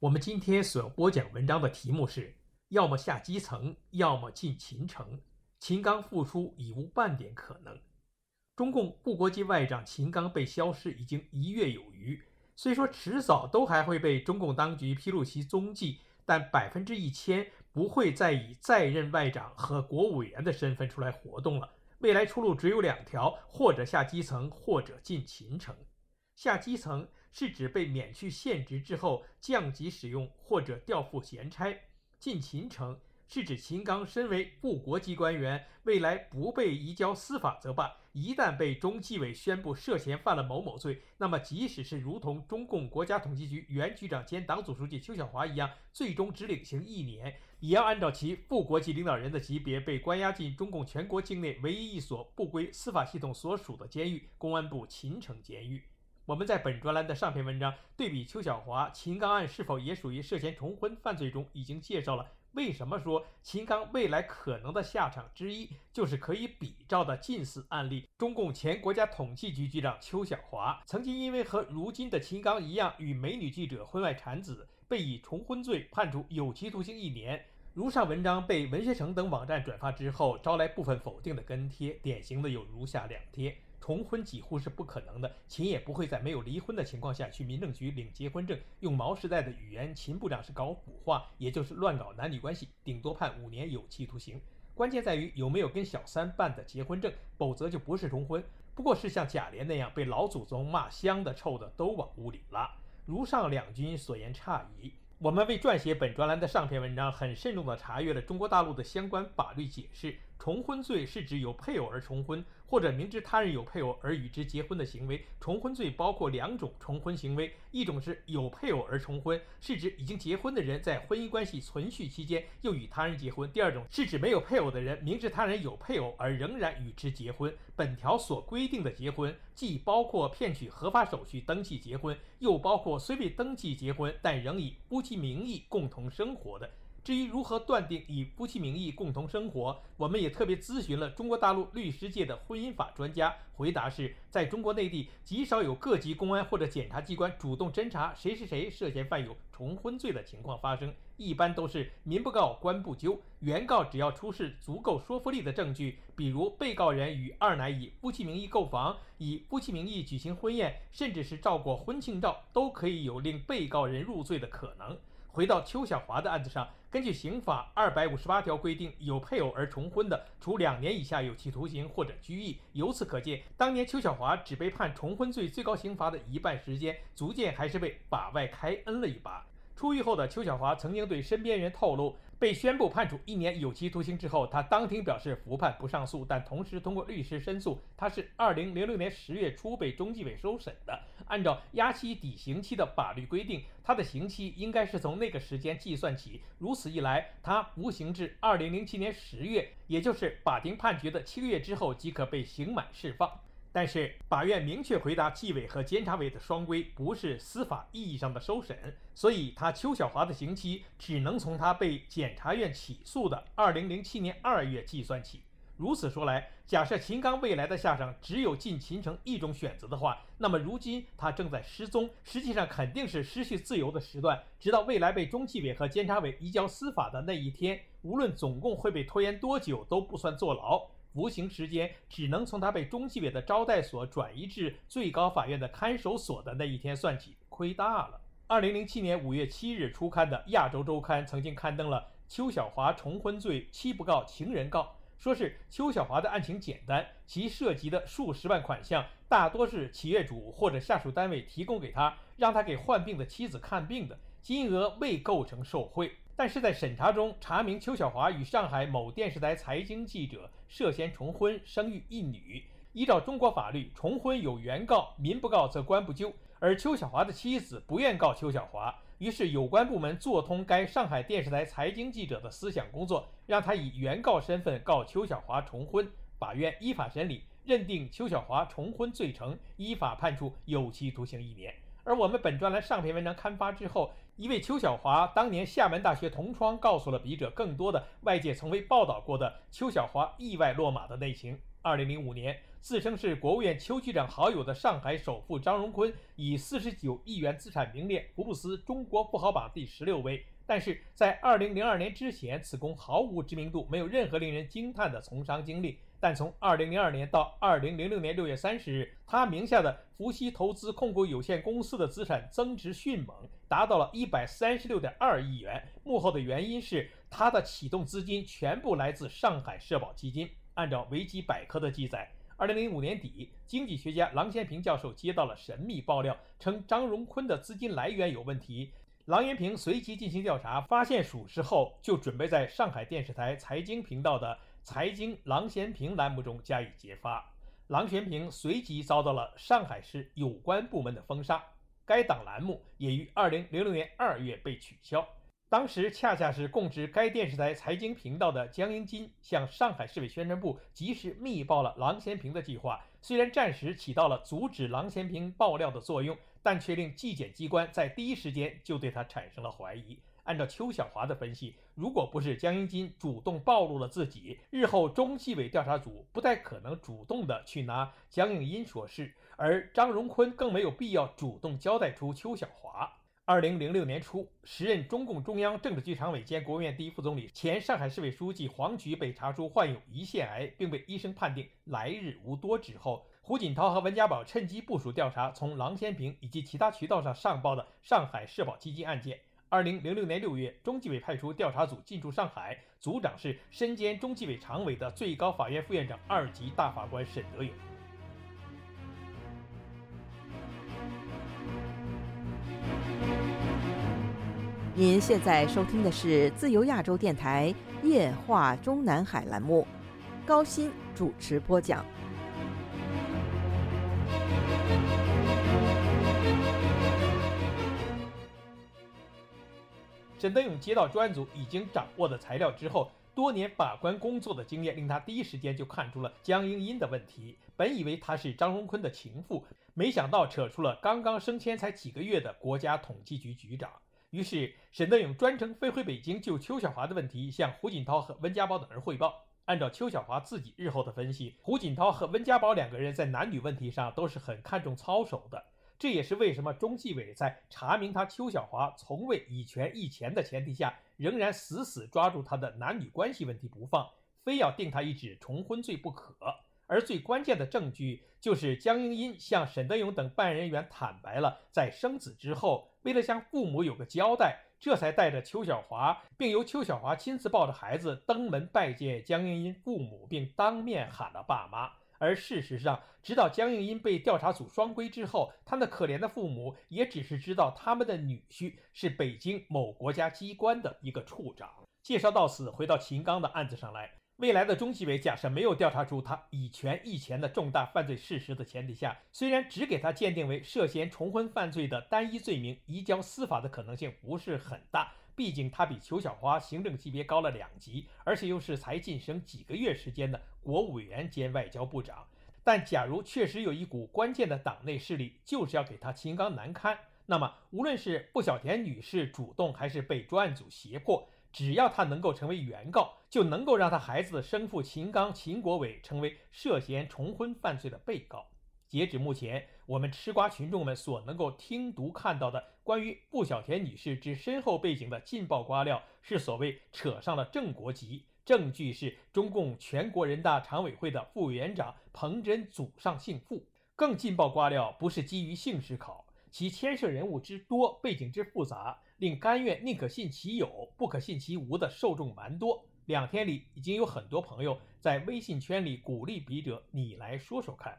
我们今天所播讲文章的题目是：要么下基层，要么进秦城。秦刚复出已无半点可能。中共副国际外长秦刚被消失已经一月有余，虽说迟早都还会被中共当局披露其踪迹，但百分之一千不会再以在任外长和国务委员的身份出来活动了。未来出路只有两条：或者下基层，或者进秦城。下基层。是指被免去现职之后降级使用或者调赴闲差。进秦城是指秦刚身为副国级官员，未来不被移交司法责办，一旦被中纪委宣布涉嫌犯了某某罪，那么即使是如同中共国家统计局原局长兼党组书记邱小华一样，最终只领刑一年，也要按照其副国级领导人的级别被关押进中共全国境内唯一一所不归司法系统所属的监狱——公安部秦城监狱。我们在本专栏的上篇文章对比邱小华、秦刚案是否也属于涉嫌重婚犯罪中，已经介绍了为什么说秦刚未来可能的下场之一就是可以比照的近似案例。中共前国家统计局局长邱小华曾经因为和如今的秦刚一样与美女记者婚外产子，被以重婚罪判处有期徒刑一年。如上文章被文学城等网站转发之后，招来部分否定的跟帖，典型的有如下两贴。重婚几乎是不可能的，秦也不会在没有离婚的情况下去民政局领结婚证。用毛时代的语言，秦部长是搞腐化，也就是乱搞男女关系，顶多判五年有期徒刑。关键在于有没有跟小三办的结婚证，否则就不是重婚，不过是像贾琏那样被老祖宗骂香的臭的都往屋里拉。如上两军所言差矣。我们为撰写本专栏的上篇文章，很慎重地查阅了中国大陆的相关法律解释。重婚罪是指有配偶而重婚。或者明知他人有配偶而与之结婚的行为，重婚罪包括两种重婚行为：一种是有配偶而重婚，是指已经结婚的人在婚姻关系存续期间又与他人结婚；第二种是指没有配偶的人明知他人有配偶而仍然与之结婚。本条所规定的结婚，既包括骗取合法手续登记结婚，又包括虽未登记结婚但仍以夫妻名义共同生活的。至于如何断定以夫妻名义共同生活，我们也特别咨询了中国大陆律师界的婚姻法专家。回答是，在中国内地极少有各级公安或者检察机关主动侦查谁是谁涉嫌犯有重婚罪的情况发生，一般都是民不告，官不究。原告只要出示足够说服力的证据，比如被告人与二奶以夫妻名义购房，以夫妻名义举行婚宴，甚至是照过婚庆照，都可以有令被告人入罪的可能。回到邱小华的案子上。根据刑法二百五十八条规定，有配偶而重婚的，处两年以下有期徒刑或者拘役。由此可见，当年邱小华只被判重婚罪最高刑罚的一半时间，足见还是被法外开恩了一把。出狱后的邱小华曾经对身边人透露。被宣布判处一年有期徒刑之后，他当庭表示服判不上诉，但同时通过律师申诉，他是二零零六年十月初被中纪委收审的。按照押期抵刑期的法律规定，他的刑期应该是从那个时间计算起。如此一来，他服刑至二零零七年十月，也就是法庭判决的七个月之后，即可被刑满释放。但是法院明确回答，纪委和监察委的双规不是司法意义上的收审，所以他邱小华的刑期只能从他被检察院起诉的二零零七年二月计算起。如此说来，假设秦刚未来的下场只有进秦城一种选择的话，那么如今他正在失踪，实际上肯定是失去自由的时段，直到未来被中纪委和监察委移交司法的那一天，无论总共会被拖延多久，都不算坐牢。服刑时间只能从他被中纪委的招待所转移至最高法院的看守所的那一天算起，亏大了。二零零七年五月七日出刊的《亚洲周刊》曾经刊登了邱小华重婚罪妻不告情人告，说是邱小华的案情简单，其涉及的数十万款项大多是企业主或者下属单位提供给他，让他给患病的妻子看病的，金额未构成受贿。但是在审查中查明，邱小华与上海某电视台财经记者涉嫌重婚，生育一女。依照中国法律，重婚有原告，民不告则官不究。而邱小华的妻子不愿告邱小华，于是有关部门做通该上海电视台财经记者的思想工作，让他以原告身份告邱小华重婚。法院依法审理，认定邱小华重婚罪成，依法判处有期徒刑一年。而我们本专栏上篇文章刊发之后，一位邱小华当年厦门大学同窗告诉了笔者更多的外界从未报道过的邱小华意外落马的内情。二零零五年，自称是国务院邱局长好友的上海首富张荣坤，以四十九亿元资产名列福布斯中国富豪榜第十六位。但是在二零零二年之前，此公毫无知名度，没有任何令人惊叹的从商经历。但从二零零二年到二零零六年六月三十日，他名下的福熙投资控股有限公司的资产增值迅猛，达到了一百三十六点二亿元。幕后的原因是他的启动资金全部来自上海社保基金。按照维基百科的记载，二零零五年底，经济学家郎咸平教授接到了神秘爆料，称张荣坤的资金来源有问题。郎咸平随即进行调查，发现属实后，就准备在上海电视台财经频道的“财经郎咸平”栏目中加以揭发。郎咸平随即遭到了上海市有关部门的封杀，该档栏目也于二零零六年二月被取消。当时恰恰是供职该电视台财经频道的江英金向上海市委宣传部及时密报了郎咸平的计划，虽然暂时起到了阻止郎咸平爆料的作用，但却令纪检机关在第一时间就对他产生了怀疑。按照邱小华的分析，如果不是江英金主动暴露了自己，日后中纪委调查组不太可能主动的去拿江应因说事，而张荣坤更没有必要主动交代出邱小华。二零零六年初，时任中共中央政治局常委兼国务院第一副总理、前上海市委书记黄菊被查出患有胰腺癌，并被医生判定来日无多之后，胡锦涛和温家宝趁机部署调查从郎咸平以及其他渠道上上报的上海社保基金案件。二零零六年六月，中纪委派出调查组进驻上海，组长是身兼中纪委常委的最高法院副院长、二级大法官沈德勇。您现在收听的是自由亚洲电台夜话中南海栏目，高鑫主持播讲。沈德勇接到专案组已经掌握的材料之后，多年把关工作的经验令他第一时间就看出了江英英的问题。本以为她是张荣坤的情妇，没想到扯出了刚刚升迁才几个月的国家统计局局长。于是，沈德勇专程飞回北京，就邱小华的问题向胡锦涛和温家宝等人汇报。按照邱小华自己日后的分析，胡锦涛和温家宝两个人在男女问题上都是很看重操守的。这也是为什么中纪委在查明他邱小华从未以权易钱的前提下，仍然死死抓住他的男女关系问题不放，非要定他一纸重婚罪不可。而最关键的证据就是江英英向沈德勇等办案人员坦白了，在生子之后，为了向父母有个交代，这才带着邱小华，并由邱小华亲自抱着孩子登门拜见江英英父母，并当面喊了爸妈。而事实上，直到江英英被调查组双规之后，他那可怜的父母也只是知道他们的女婿是北京某国家机关的一个处长。介绍到此，回到秦刚的案子上来。未来的中纪委假设没有调查出他以权易钱的重大犯罪事实的前提下，虽然只给他鉴定为涉嫌重婚犯罪的单一罪名，移交司法的可能性不是很大。毕竟他比邱小花行政级别高了两级，而且又是才晋升几个月时间的国务委员兼外交部长。但假如确实有一股关键的党内势力就是要给他秦刚难堪，那么无论是布小田女士主动还是被专案组胁迫。只要他能够成为原告，就能够让他孩子的生父秦刚、秦国伟成为涉嫌重婚犯罪的被告。截止目前，我们吃瓜群众们所能够听读看到的关于布小田女士之身后背景的劲爆瓜料，是所谓扯上了正国籍，证据是中共全国人大常委会的副委员长彭真祖上姓傅。更劲爆瓜料不是基于姓氏考，其牵涉人物之多，背景之复杂。令甘愿宁可信其有，不可信其无的受众蛮多。两天里，已经有很多朋友在微信圈里鼓励笔者：“你来说说看。”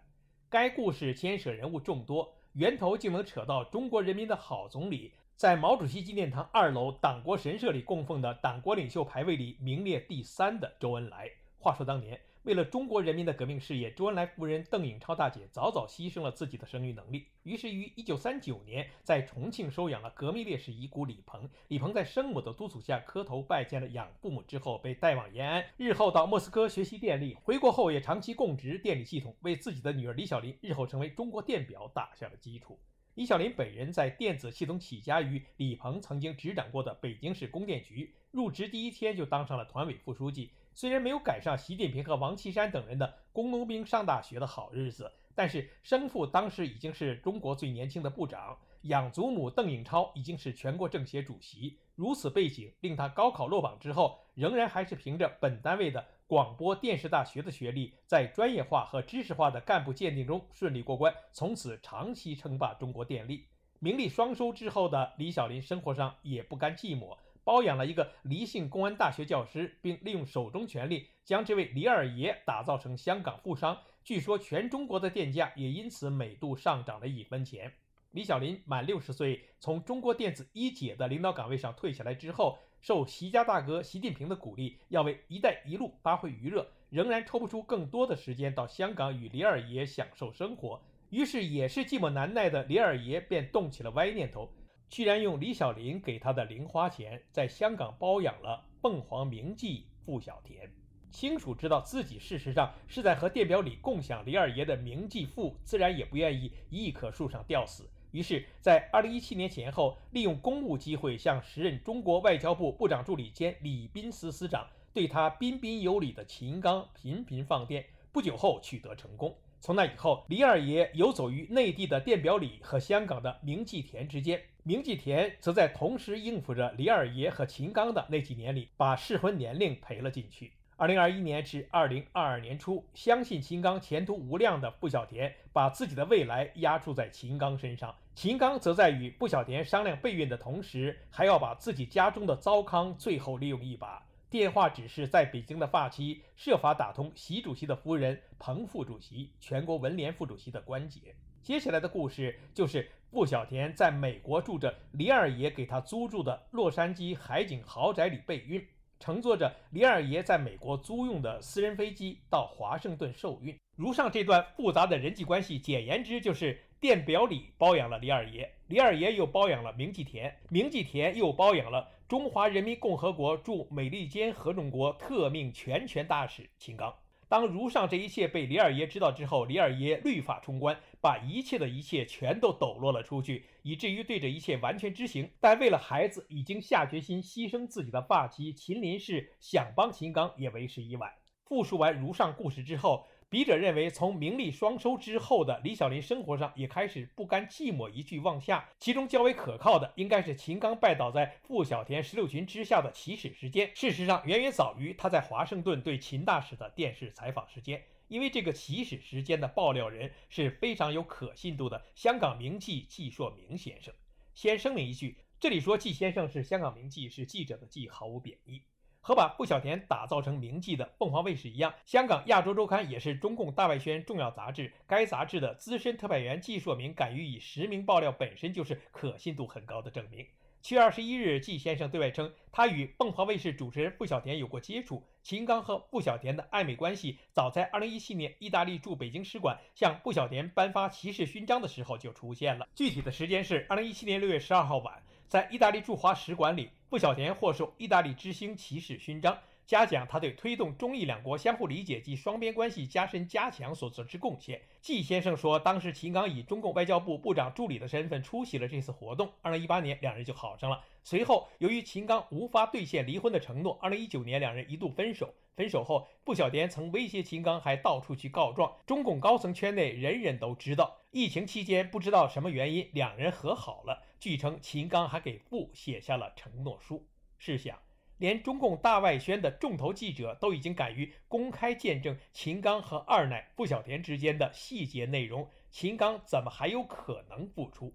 该故事牵涉人物众多，源头竟能扯到中国人民的好总理，在毛主席纪念堂二楼党国神社里供奉的党国领袖牌位里名列第三的周恩来。话说当年，为了中国人民的革命事业，周恩来夫人邓颖超大姐早早牺牲了自己的生育能力。于是于1939年，在重庆收养了革命烈士遗孤李鹏。李鹏在生母的督促下磕头拜见了养父母之后，被带往延安，日后到莫斯科学习电力。回国后也长期供职电力系统，为自己的女儿李小林日后成为中国电表打下了基础。李小林本人在电子系统起家于李鹏曾经执掌过的北京市供电局，入职第一天就当上了团委副书记。虽然没有赶上习近平和王岐山等人的工农兵上大学的好日子，但是生父当时已经是中国最年轻的部长，养祖母邓颖超已经是全国政协主席。如此背景令他高考落榜之后，仍然还是凭着本单位的广播电视大学的学历，在专业化和知识化的干部鉴定中顺利过关，从此长期称霸中国电力。名利双收之后的李小林，生活上也不甘寂寞。包养了一个黎姓公安大学教师，并利用手中权力将这位李二爷打造成香港富商。据说全中国的电价也因此每度上涨了一分钱。李小林满六十岁，从中国电子一姐的领导岗位上退下来之后，受习家大哥习近平的鼓励，要为“一带一路”发挥余热，仍然抽不出更多的时间到香港与李二爷享受生活。于是，也是寂寞难耐的李二爷便动起了歪念头。居然用李小林给他的零花钱，在香港包养了凤凰名妓傅小田。清楚知道自己事实上是在和电表里共享李二爷的名妓傅，自然也不愿意一棵树上吊死。于是，在二零一七年前后，利用公务机会，向时任中国外交部部长助理兼礼宾司司长对他彬彬有礼的秦刚频频放电。不久后，取得成功。从那以后，李二爷游走于内地的电表里和香港的名妓田之间。明记田则在同时应付着李二爷和秦刚的那几年里，把适婚年龄赔了进去。二零二一年至二零二二年初，相信秦刚前途无量的傅小田，把自己的未来押注在秦刚身上。秦刚则在与傅小田商量备孕的同时，还要把自己家中的糟糠最后利用一把。电话只是在北京的发妻设法打通习主席的夫人彭副主席、全国文联副主席的关节。接下来的故事就是傅小田在美国住着李二爷给他租住的洛杉矶海景豪宅里备孕，乘坐着李二爷在美国租用的私人飞机到华盛顿受孕。如上这段复杂的人际关系，简言之就是电表里包养了李二爷，李二爷又包养了明记田，明记田又包养了。中华人民共和国驻美利坚合众国特命全权大使秦刚。当如上这一切被李二爷知道之后，李二爷律法冲冠，把一切的一切全都抖落了出去，以至于对这一切完全知情。但为了孩子，已经下决心牺牲自己的发妻秦林氏，想帮秦刚也为时已晚。复述完如上故事之后。笔者认为，从名利双收之后的李小林生活上也开始不甘寂寞，一句妄下。其中较为可靠的，应该是秦刚拜倒在傅小田石榴裙之下的起始时间。事实上，远远早于他在华盛顿对秦大使的电视采访时间。因为这个起始时间的爆料人是非常有可信度的香港名记季硕明先生。先声明一句，这里说季先生是香港名记，是记者的记，毫无贬义。和把傅小田打造成名记的凤凰卫视一样，香港亚洲周刊也是中共大外宣重要杂志。该杂志的资深特派员季硕明敢于以实名爆料，本身就是可信度很高的证明。七月二十一日，季先生对外称，他与凤凰卫视主持人傅小田有过接触。秦刚和傅小田的暧昧关系，早在二零一七年意大利驻北京使馆向傅小田颁发骑士勋章的时候就出现了。具体的时间是二零一七年六月十二号晚。在意大利驻华使馆里，不小田获授意大利之星骑士勋章，嘉奖他对推动中意两国相互理解及双边关系加深加强所做之贡献。季先生说，当时秦刚以中共外交部部长助理的身份出席了这次活动。二零一八年，两人就好上了。随后，由于秦刚无法兑现离婚的承诺，二零一九年两人一度分手。分手后，傅小田曾威胁秦刚，还到处去告状。中共高层圈内人人都知道。疫情期间，不知道什么原因，两人和好了。据称，秦刚还给傅写下了承诺书。试想，连中共大外宣的重头记者都已经敢于公开见证秦刚和二奶傅小田之间的细节内容，秦刚怎么还有可能复出？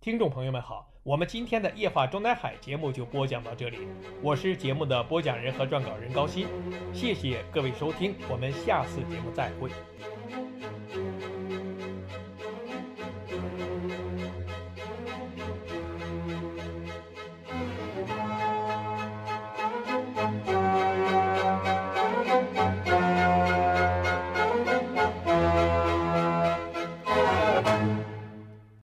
听众朋友们好，我们今天的夜话中南海节目就播讲到这里，我是节目的播讲人和撰稿人高鑫，谢谢各位收听，我们下次节目再会。